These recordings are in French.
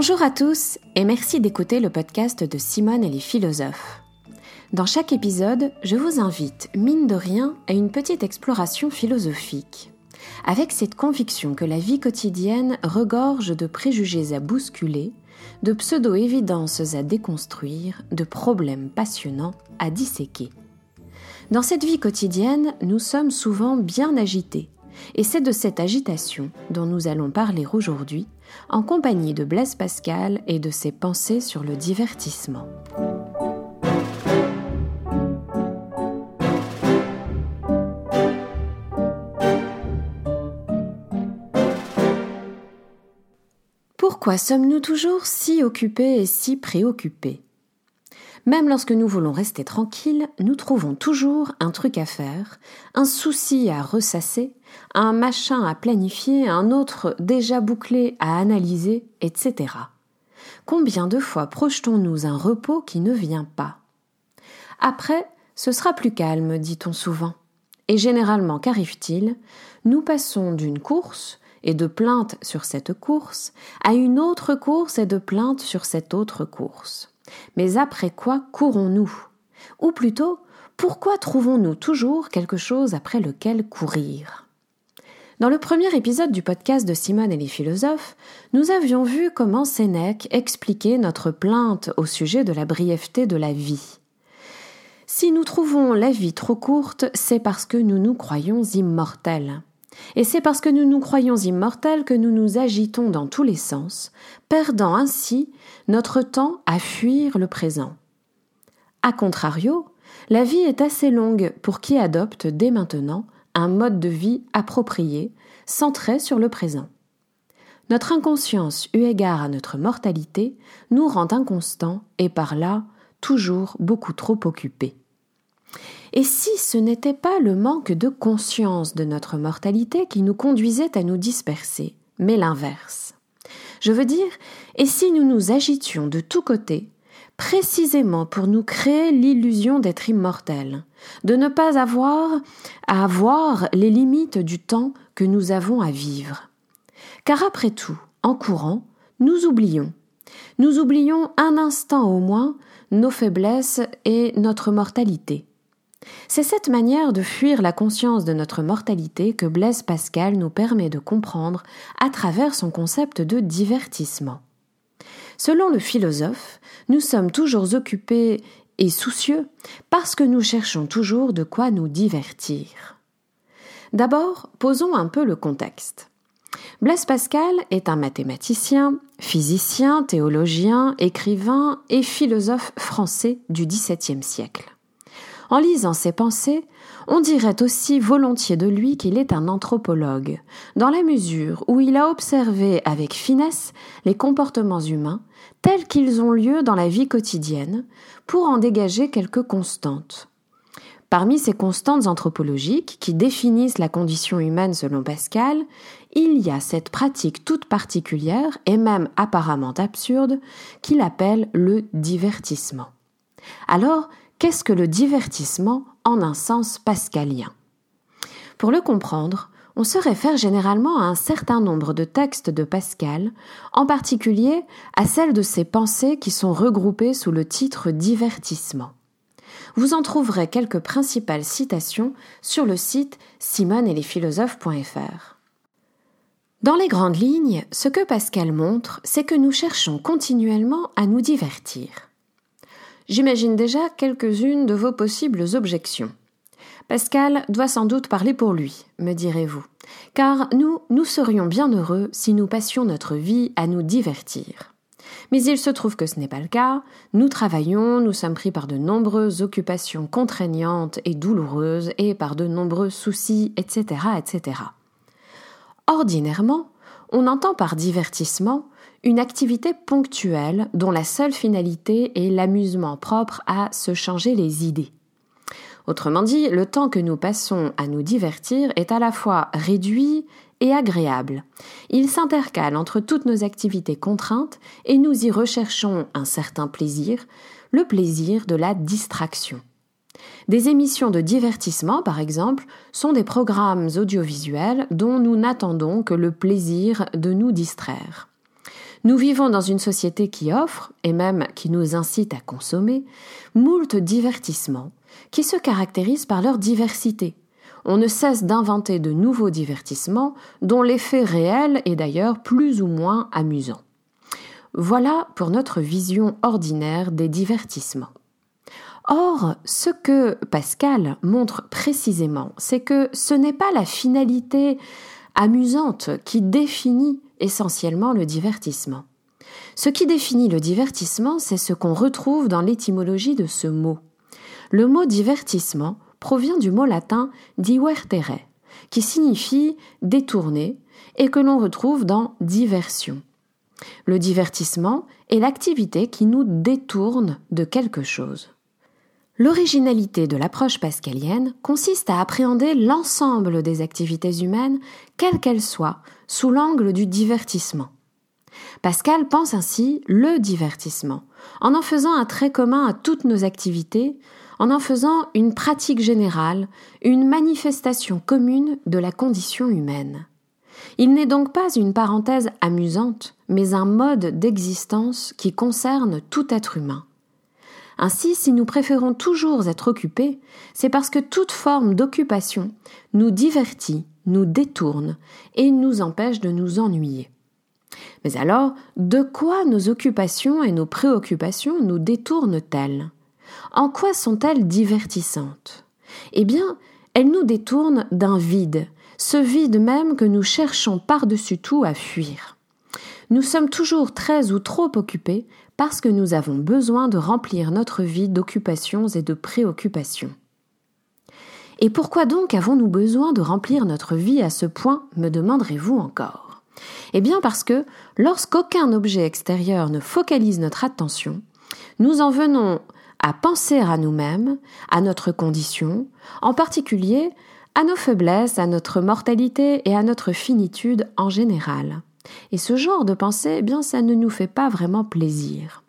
Bonjour à tous et merci d'écouter le podcast de Simone et les philosophes. Dans chaque épisode, je vous invite, mine de rien, à une petite exploration philosophique, avec cette conviction que la vie quotidienne regorge de préjugés à bousculer, de pseudo-évidences à déconstruire, de problèmes passionnants à disséquer. Dans cette vie quotidienne, nous sommes souvent bien agités, et c'est de cette agitation dont nous allons parler aujourd'hui, en compagnie de Blaise Pascal et de ses pensées sur le divertissement. Pourquoi sommes-nous toujours si occupés et si préoccupés? Même lorsque nous voulons rester tranquilles, nous trouvons toujours un truc à faire, un souci à ressasser, un machin à planifier, un autre déjà bouclé à analyser, etc. Combien de fois projetons-nous un repos qui ne vient pas? Après, ce sera plus calme, dit-on souvent. Et généralement, qu'arrive-t-il? Nous passons d'une course, et de plaintes sur cette course, à une autre course et de plaintes sur cette autre course. Mais après quoi courons-nous? Ou plutôt, pourquoi trouvons-nous toujours quelque chose après lequel courir? Dans le premier épisode du podcast de Simone et les philosophes, nous avions vu comment Sénèque expliquait notre plainte au sujet de la brièveté de la vie. Si nous trouvons la vie trop courte, c'est parce que nous nous croyons immortels. Et c'est parce que nous nous croyons immortels que nous nous agitons dans tous les sens, perdant ainsi notre temps à fuir le présent. A contrario, la vie est assez longue pour qui adopte dès maintenant un mode de vie approprié, centré sur le présent. Notre inconscience, eu égard à notre mortalité, nous rend inconstants et par là toujours beaucoup trop occupés. Et si ce n'était pas le manque de conscience de notre mortalité qui nous conduisait à nous disperser, mais l'inverse Je veux dire, et si nous nous agitions de tous côtés, précisément pour nous créer l'illusion d'être immortels, de ne pas avoir à voir les limites du temps que nous avons à vivre. Car après tout, en courant, nous oublions. Nous oublions un instant au moins nos faiblesses et notre mortalité. C'est cette manière de fuir la conscience de notre mortalité que Blaise Pascal nous permet de comprendre à travers son concept de divertissement. Selon le philosophe, nous sommes toujours occupés et soucieux parce que nous cherchons toujours de quoi nous divertir. D'abord, posons un peu le contexte. Blaise Pascal est un mathématicien, physicien, théologien, écrivain et philosophe français du XVIIe siècle. En lisant ses pensées, on dirait aussi volontiers de lui qu'il est un anthropologue, dans la mesure où il a observé avec finesse les comportements humains tels qu'ils ont lieu dans la vie quotidienne, pour en dégager quelques constantes. Parmi ces constantes anthropologiques qui définissent la condition humaine selon Pascal, il y a cette pratique toute particulière et même apparemment absurde qu'il appelle le divertissement. Alors, Qu'est-ce que le divertissement en un sens pascalien? Pour le comprendre, on se réfère généralement à un certain nombre de textes de Pascal, en particulier à celles de ses pensées qui sont regroupées sous le titre divertissement. Vous en trouverez quelques principales citations sur le site philosophes.fr. Dans les grandes lignes, ce que Pascal montre, c'est que nous cherchons continuellement à nous divertir. J'imagine déjà quelques-unes de vos possibles objections. Pascal doit sans doute parler pour lui, me direz-vous, car nous, nous serions bien heureux si nous passions notre vie à nous divertir. Mais il se trouve que ce n'est pas le cas, nous travaillons, nous sommes pris par de nombreuses occupations contraignantes et douloureuses et par de nombreux soucis, etc., etc. Ordinairement, on entend par divertissement une activité ponctuelle dont la seule finalité est l'amusement propre à se changer les idées. Autrement dit, le temps que nous passons à nous divertir est à la fois réduit et agréable. Il s'intercale entre toutes nos activités contraintes et nous y recherchons un certain plaisir, le plaisir de la distraction. Des émissions de divertissement, par exemple, sont des programmes audiovisuels dont nous n'attendons que le plaisir de nous distraire. Nous vivons dans une société qui offre, et même qui nous incite à consommer, moult divertissements, qui se caractérisent par leur diversité. On ne cesse d'inventer de nouveaux divertissements dont l'effet réel est d'ailleurs plus ou moins amusant. Voilà pour notre vision ordinaire des divertissements. Or, ce que Pascal montre précisément, c'est que ce n'est pas la finalité amusante qui définit essentiellement le divertissement. Ce qui définit le divertissement, c'est ce qu'on retrouve dans l'étymologie de ce mot. Le mot divertissement provient du mot latin divertere, qui signifie détourner et que l'on retrouve dans diversion. Le divertissement est l'activité qui nous détourne de quelque chose. L'originalité de l'approche pascalienne consiste à appréhender l'ensemble des activités humaines, quelles qu'elles soient, sous l'angle du divertissement. Pascal pense ainsi le divertissement, en en faisant un trait commun à toutes nos activités, en en faisant une pratique générale, une manifestation commune de la condition humaine. Il n'est donc pas une parenthèse amusante, mais un mode d'existence qui concerne tout être humain. Ainsi, si nous préférons toujours être occupés, c'est parce que toute forme d'occupation nous divertit, nous détourne et nous empêche de nous ennuyer. Mais alors, de quoi nos occupations et nos préoccupations nous détournent-elles? En quoi sont-elles divertissantes? Eh bien, elles nous détournent d'un vide, ce vide même que nous cherchons par-dessus tout à fuir. Nous sommes toujours très ou trop occupés parce que nous avons besoin de remplir notre vie d'occupations et de préoccupations. Et pourquoi donc avons-nous besoin de remplir notre vie à ce point, me demanderez-vous encore Eh bien parce que, lorsqu'aucun objet extérieur ne focalise notre attention, nous en venons à penser à nous-mêmes, à notre condition, en particulier à nos faiblesses, à notre mortalité et à notre finitude en général. Et ce genre de pensée, eh bien, ça ne nous fait pas vraiment plaisir.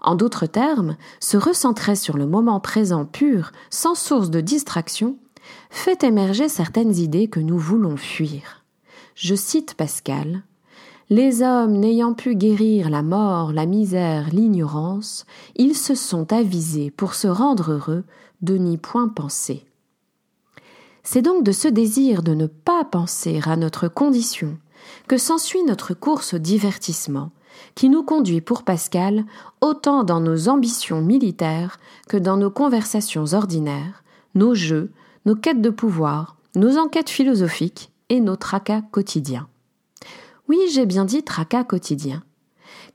En d'autres termes, se recentrer sur le moment présent pur, sans source de distraction, fait émerger certaines idées que nous voulons fuir. Je cite Pascal. Les hommes n'ayant pu guérir la mort, la misère, l'ignorance, ils se sont avisés pour se rendre heureux de n'y point penser. C'est donc de ce désir de ne pas penser à notre condition, que s'ensuit notre course au divertissement, qui nous conduit pour Pascal autant dans nos ambitions militaires que dans nos conversations ordinaires, nos jeux, nos quêtes de pouvoir, nos enquêtes philosophiques et nos tracas quotidiens. Oui, j'ai bien dit tracas quotidiens.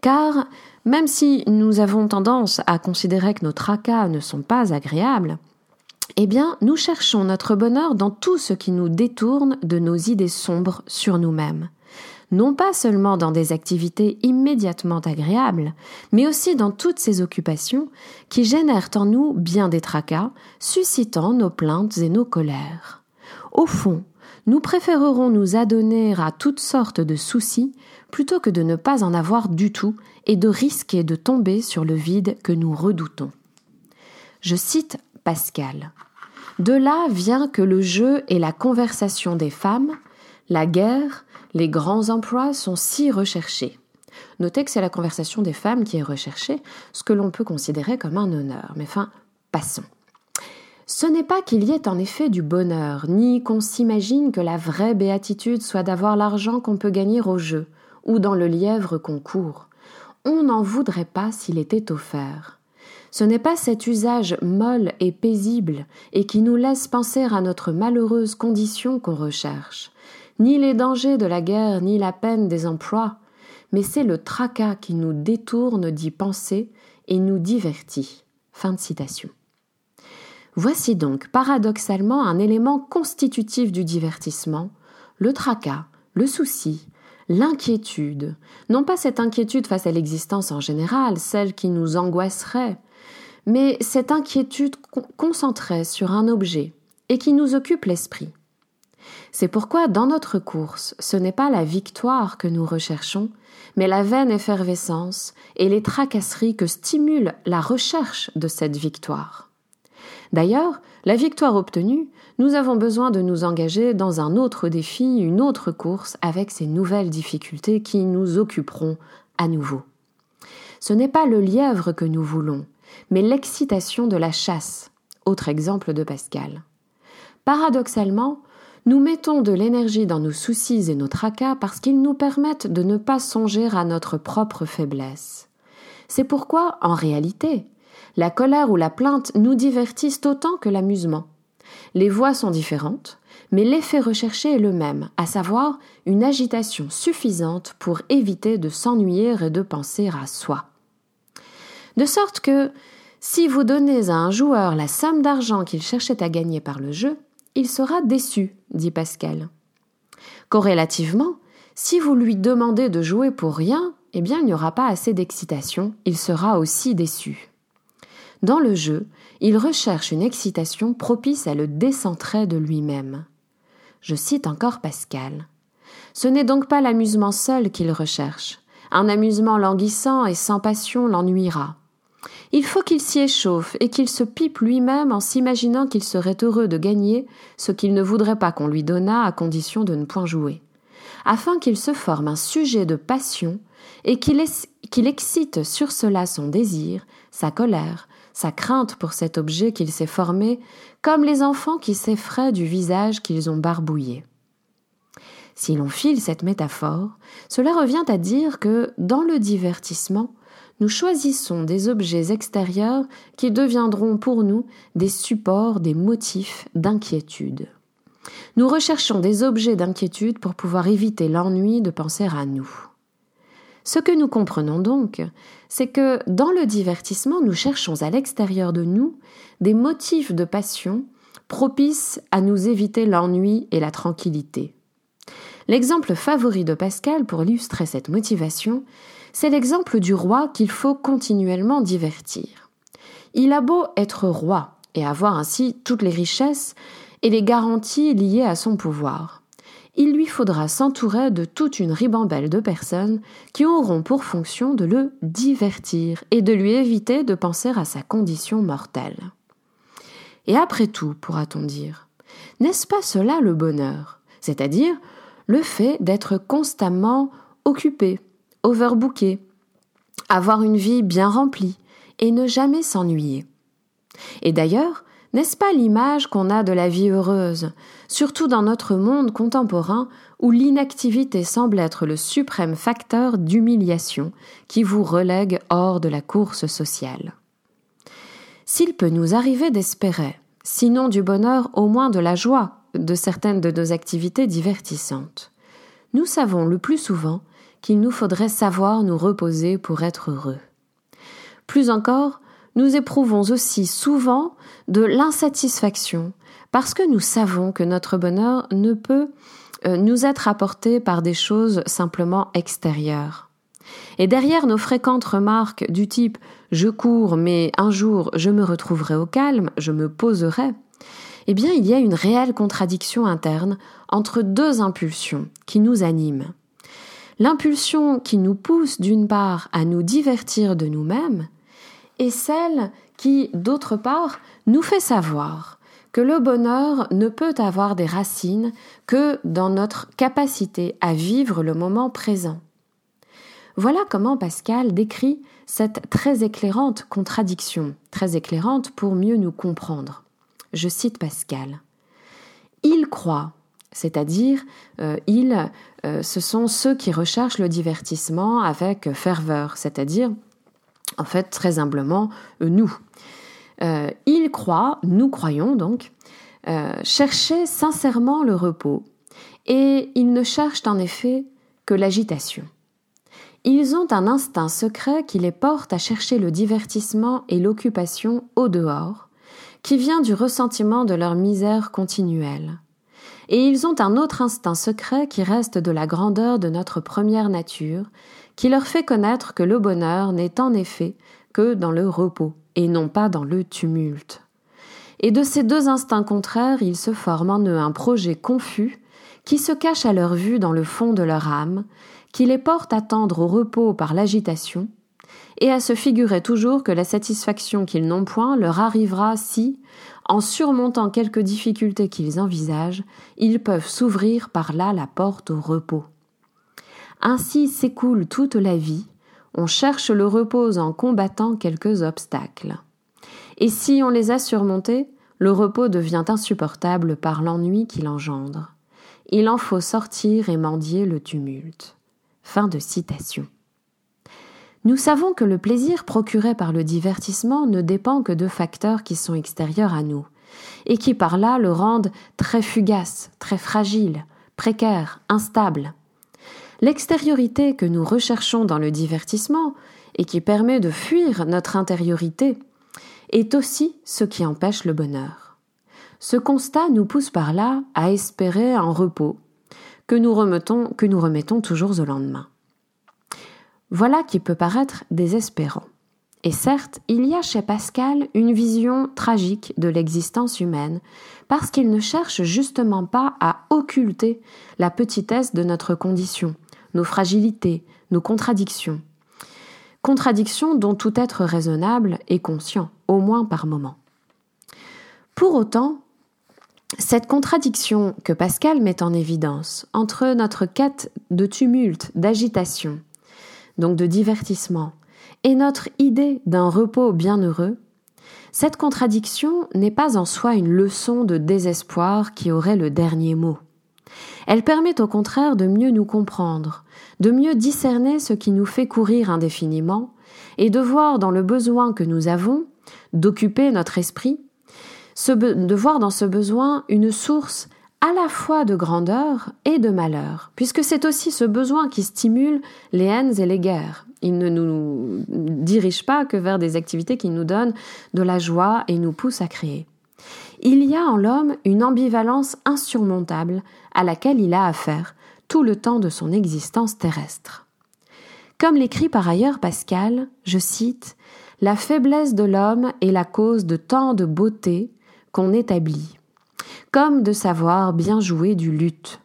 Car, même si nous avons tendance à considérer que nos tracas ne sont pas agréables, eh bien, nous cherchons notre bonheur dans tout ce qui nous détourne de nos idées sombres sur nous-mêmes, non pas seulement dans des activités immédiatement agréables, mais aussi dans toutes ces occupations qui génèrent en nous bien des tracas, suscitant nos plaintes et nos colères. Au fond, nous préférerons nous adonner à toutes sortes de soucis plutôt que de ne pas en avoir du tout et de risquer de tomber sur le vide que nous redoutons. Je cite Pascal. De là vient que le jeu et la conversation des femmes, la guerre, les grands emplois sont si recherchés. Notez que c'est la conversation des femmes qui est recherchée, ce que l'on peut considérer comme un honneur. Mais enfin, passons. Ce n'est pas qu'il y ait en effet du bonheur, ni qu'on s'imagine que la vraie béatitude soit d'avoir l'argent qu'on peut gagner au jeu, ou dans le lièvre qu'on court. On n'en voudrait pas s'il était offert. Ce n'est pas cet usage molle et paisible, et qui nous laisse penser à notre malheureuse condition qu'on recherche ni les dangers de la guerre, ni la peine des emplois, mais c'est le tracas qui nous détourne d'y penser et nous divertit. Fin de citation. Voici donc paradoxalement un élément constitutif du divertissement, le tracas, le souci, l'inquiétude, non pas cette inquiétude face à l'existence en général, celle qui nous angoisserait, mais cette inquiétude concentrée sur un objet et qui nous occupe l'esprit. C'est pourquoi dans notre course, ce n'est pas la victoire que nous recherchons, mais la vaine effervescence et les tracasseries que stimule la recherche de cette victoire. D'ailleurs, la victoire obtenue, nous avons besoin de nous engager dans un autre défi, une autre course avec ces nouvelles difficultés qui nous occuperont à nouveau. Ce n'est pas le lièvre que nous voulons, mais l'excitation de la chasse, autre exemple de Pascal. Paradoxalement, nous mettons de l'énergie dans nos soucis et nos tracas parce qu'ils nous permettent de ne pas songer à notre propre faiblesse. C'est pourquoi, en réalité, la colère ou la plainte nous divertissent autant que l'amusement. Les voix sont différentes, mais l'effet recherché est le même, à savoir une agitation suffisante pour éviter de s'ennuyer et de penser à soi. De sorte que, si vous donnez à un joueur la somme d'argent qu'il cherchait à gagner par le jeu, il sera déçu, dit Pascal. Corrélativement, si vous lui demandez de jouer pour rien, eh bien il n'y aura pas assez d'excitation, il sera aussi déçu. Dans le jeu, il recherche une excitation propice à le décentrer de lui-même. Je cite encore Pascal. Ce n'est donc pas l'amusement seul qu'il recherche. Un amusement languissant et sans passion l'ennuiera. Il faut qu'il s'y échauffe et qu'il se pipe lui-même en s'imaginant qu'il serait heureux de gagner ce qu'il ne voudrait pas qu'on lui donnât à condition de ne point jouer, afin qu'il se forme un sujet de passion et qu'il, excite sur cela son désir, sa colère, sa crainte pour cet objet qu'il s'est formé, comme les enfants qui s'effraient du visage qu'ils ont barbouillé. Si l'on file cette métaphore, cela revient à dire que, dans le divertissement, nous choisissons des objets extérieurs qui deviendront pour nous des supports, des motifs d'inquiétude. Nous recherchons des objets d'inquiétude pour pouvoir éviter l'ennui de penser à nous. Ce que nous comprenons donc, c'est que dans le divertissement, nous cherchons à l'extérieur de nous des motifs de passion propices à nous éviter l'ennui et la tranquillité. L'exemple favori de Pascal pour illustrer cette motivation, c'est l'exemple du roi qu'il faut continuellement divertir. Il a beau être roi et avoir ainsi toutes les richesses et les garanties liées à son pouvoir. Il lui faudra s'entourer de toute une ribambelle de personnes qui auront pour fonction de le divertir et de lui éviter de penser à sa condition mortelle. Et après tout, pourra-t-on dire, n'est-ce pas cela le bonheur, c'est-à-dire le fait d'être constamment occupé, overbooker, avoir une vie bien remplie et ne jamais s'ennuyer. Et d'ailleurs, n'est-ce pas l'image qu'on a de la vie heureuse, surtout dans notre monde contemporain où l'inactivité semble être le suprême facteur d'humiliation qui vous relègue hors de la course sociale? S'il peut nous arriver d'espérer, sinon du bonheur, au moins de la joie de certaines de nos activités divertissantes, nous savons le plus souvent qu'il nous faudrait savoir nous reposer pour être heureux. Plus encore, nous éprouvons aussi souvent de l'insatisfaction parce que nous savons que notre bonheur ne peut euh, nous être apporté par des choses simplement extérieures. Et derrière nos fréquentes remarques du type je cours mais un jour je me retrouverai au calme, je me poserai, eh bien il y a une réelle contradiction interne entre deux impulsions qui nous animent l'impulsion qui nous pousse d'une part à nous divertir de nous-mêmes et celle qui, d'autre part, nous fait savoir que le bonheur ne peut avoir des racines que dans notre capacité à vivre le moment présent. Voilà comment Pascal décrit cette très éclairante contradiction, très éclairante pour mieux nous comprendre. Je cite Pascal. Il croit c'est-à-dire euh, ils, euh, ce sont ceux qui recherchent le divertissement avec ferveur, c'est-à-dire en fait très humblement euh, nous. ils croient, nous croyons donc, chercher sincèrement le repos, et ils ne cherchent en effet que l'agitation. Ils ont un instinct secret qui les porte à chercher le divertissement et l'occupation au dehors, qui vient du ressentiment de leur misère continuelle et ils ont un autre instinct secret qui reste de la grandeur de notre première nature, qui leur fait connaître que le bonheur n'est en effet que dans le repos, et non pas dans le tumulte. Et de ces deux instincts contraires, il se forme en eux un projet confus, qui se cache à leur vue dans le fond de leur âme, qui les porte à tendre au repos par l'agitation, et à se figurer toujours que la satisfaction qu'ils n'ont point leur arrivera si, en surmontant quelques difficultés qu'ils envisagent, ils peuvent s'ouvrir par là la porte au repos. Ainsi s'écoule toute la vie, on cherche le repos en combattant quelques obstacles. Et si on les a surmontés, le repos devient insupportable par l'ennui qu'il engendre. Il en faut sortir et mendier le tumulte. Fin de citation. Nous savons que le plaisir procuré par le divertissement ne dépend que de facteurs qui sont extérieurs à nous, et qui par là le rendent très fugace, très fragile, précaire, instable. L'extériorité que nous recherchons dans le divertissement, et qui permet de fuir notre intériorité, est aussi ce qui empêche le bonheur. Ce constat nous pousse par là à espérer un repos que nous remettons, que nous remettons toujours au lendemain. Voilà qui peut paraître désespérant. Et certes, il y a chez Pascal une vision tragique de l'existence humaine, parce qu'il ne cherche justement pas à occulter la petitesse de notre condition, nos fragilités, nos contradictions. Contradictions dont tout être raisonnable est conscient, au moins par moment. Pour autant, cette contradiction que Pascal met en évidence entre notre quête de tumulte, d'agitation, donc de divertissement, et notre idée d'un repos bienheureux, cette contradiction n'est pas en soi une leçon de désespoir qui aurait le dernier mot. Elle permet au contraire de mieux nous comprendre, de mieux discerner ce qui nous fait courir indéfiniment, et de voir dans le besoin que nous avons d'occuper notre esprit, de voir dans ce besoin une source à la fois de grandeur et de malheur, puisque c'est aussi ce besoin qui stimule les haines et les guerres. Il ne nous dirige pas que vers des activités qui nous donnent de la joie et nous poussent à créer il y a en l'homme une ambivalence insurmontable à laquelle il a affaire tout le temps de son existence terrestre. Comme l'écrit par ailleurs Pascal, je cite, La faiblesse de l'homme est la cause de tant de beauté qu'on établit, comme de savoir bien jouer du luth.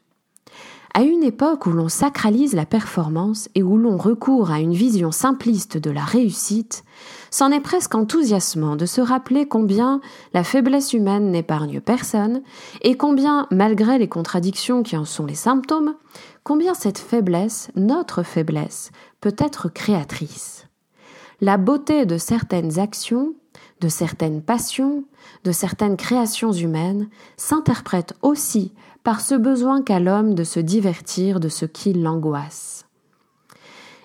À une époque où l'on sacralise la performance et où l'on recourt à une vision simpliste de la réussite, c'en est presque enthousiasmant de se rappeler combien la faiblesse humaine n'épargne personne et combien, malgré les contradictions qui en sont les symptômes, combien cette faiblesse, notre faiblesse, peut être créatrice. La beauté de certaines actions, de certaines passions, de certaines créations humaines s'interprète aussi par ce besoin qu'a l'homme de se divertir de ce qui l'angoisse.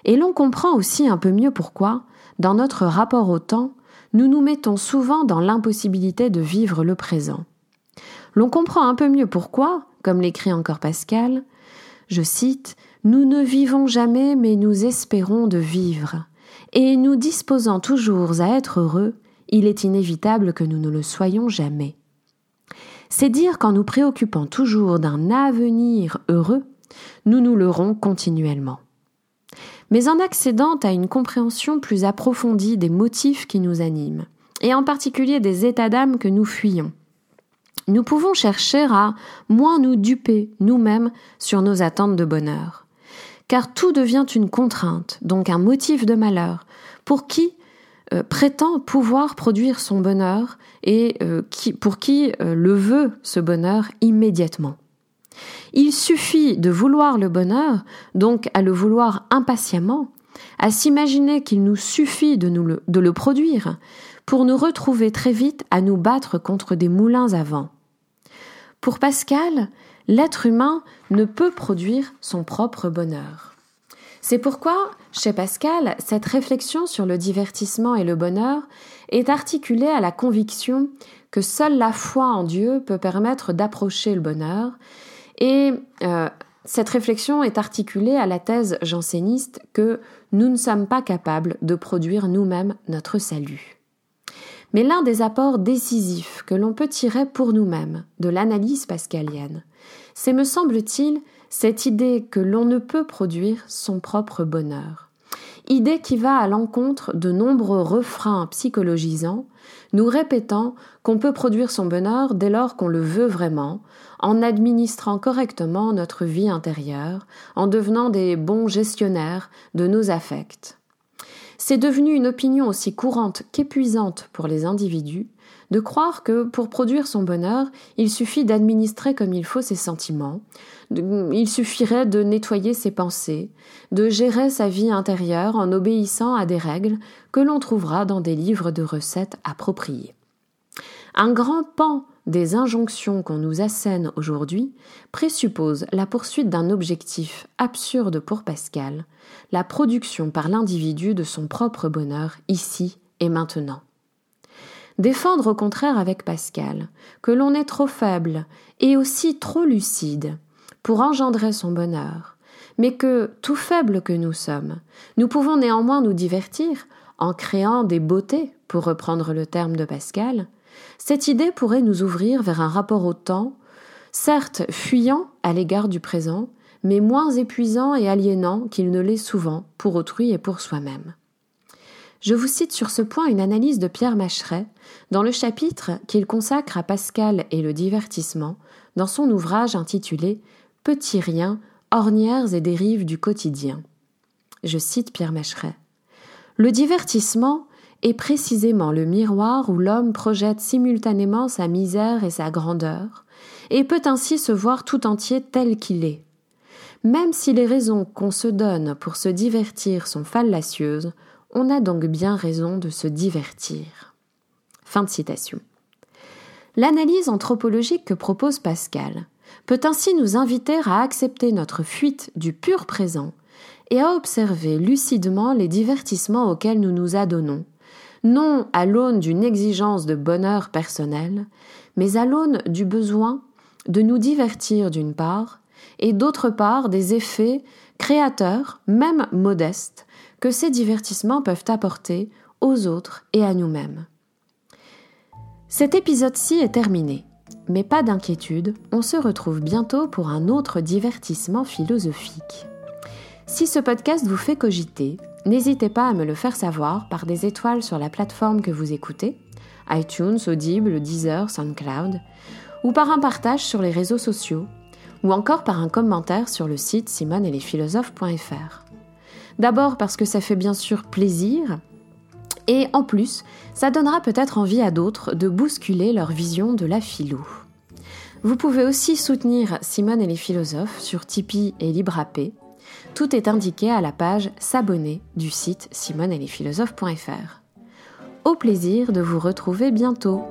Et l'on comprend aussi un peu mieux pourquoi, dans notre rapport au temps, nous nous mettons souvent dans l'impossibilité de vivre le présent. L'on comprend un peu mieux pourquoi, comme l'écrit encore Pascal, je cite, Nous ne vivons jamais mais nous espérons de vivre, et nous disposant toujours à être heureux, il est inévitable que nous ne le soyons jamais. C'est dire qu'en nous préoccupant toujours d'un avenir heureux, nous nous leurrons continuellement. Mais en accédant à une compréhension plus approfondie des motifs qui nous animent, et en particulier des états d'âme que nous fuyons, nous pouvons chercher à moins nous duper nous-mêmes sur nos attentes de bonheur. Car tout devient une contrainte, donc un motif de malheur, pour qui euh, prétend pouvoir produire son bonheur et euh, pour qui euh, le veut ce bonheur immédiatement. Il suffit de vouloir le bonheur, donc à le vouloir impatiemment, à s'imaginer qu'il nous suffit de le produire, pour nous retrouver très vite à nous battre contre des moulins à vent. Pour Pascal, l'être humain ne peut produire son propre bonheur. C'est pourquoi, chez Pascal, cette réflexion sur le divertissement et le bonheur est articulée à la conviction que seule la foi en Dieu peut permettre d'approcher le bonheur, et euh, cette réflexion est articulée à la thèse janséniste que nous ne sommes pas capables de produire nous-mêmes notre salut. Mais l'un des apports décisifs que l'on peut tirer pour nous-mêmes de l'analyse pascalienne, c'est, me semble-t-il, cette idée que l'on ne peut produire son propre bonheur. Idée qui va à l'encontre de nombreux refrains psychologisants, nous répétant qu'on peut produire son bonheur dès lors qu'on le veut vraiment, en administrant correctement notre vie intérieure, en devenant des bons gestionnaires de nos affects. C'est devenu une opinion aussi courante qu'épuisante pour les individus de croire que pour produire son bonheur, il suffit d'administrer comme il faut ses sentiments, il suffirait de nettoyer ses pensées, de gérer sa vie intérieure en obéissant à des règles que l'on trouvera dans des livres de recettes appropriés. Un grand pan des injonctions qu'on nous assène aujourd'hui présuppose la poursuite d'un objectif absurde pour Pascal, la production par l'individu de son propre bonheur ici et maintenant. Défendre au contraire avec Pascal que l'on est trop faible et aussi trop lucide pour engendrer son bonheur, mais que, tout faible que nous sommes, nous pouvons néanmoins nous divertir en créant des beautés, pour reprendre le terme de Pascal, cette idée pourrait nous ouvrir vers un rapport au temps, certes fuyant à l'égard du présent, mais moins épuisant et aliénant qu'il ne l'est souvent pour autrui et pour soi-même. Je vous cite sur ce point une analyse de Pierre Macheret dans le chapitre qu'il consacre à Pascal et le divertissement dans son ouvrage intitulé Petits riens, ornières et dérives du quotidien. Je cite Pierre Macheret. Le divertissement est précisément le miroir où l'homme projette simultanément sa misère et sa grandeur, et peut ainsi se voir tout entier tel qu'il est. Même si les raisons qu'on se donne pour se divertir sont fallacieuses, on a donc bien raison de se divertir. Fin de citation. L'analyse anthropologique que propose Pascal peut ainsi nous inviter à accepter notre fuite du pur présent et à observer lucidement les divertissements auxquels nous nous adonnons, non à l'aune d'une exigence de bonheur personnel, mais à l'aune du besoin de nous divertir d'une part, et d'autre part des effets créateurs, même modestes, que ces divertissements peuvent apporter aux autres et à nous-mêmes. Cet épisode-ci est terminé, mais pas d'inquiétude, on se retrouve bientôt pour un autre divertissement philosophique. Si ce podcast vous fait cogiter, n'hésitez pas à me le faire savoir par des étoiles sur la plateforme que vous écoutez, iTunes, Audible, Deezer, SoundCloud, ou par un partage sur les réseaux sociaux, ou encore par un commentaire sur le site simoneetlesphilosophes.fr. D'abord parce que ça fait bien sûr plaisir, et en plus, ça donnera peut-être envie à d'autres de bousculer leur vision de la philo. Vous pouvez aussi soutenir Simone et les philosophes sur Tipeee et LibreAppé, tout est indiqué à la page S'abonner du site simoneetlesphilosophes.fr. Au plaisir de vous retrouver bientôt.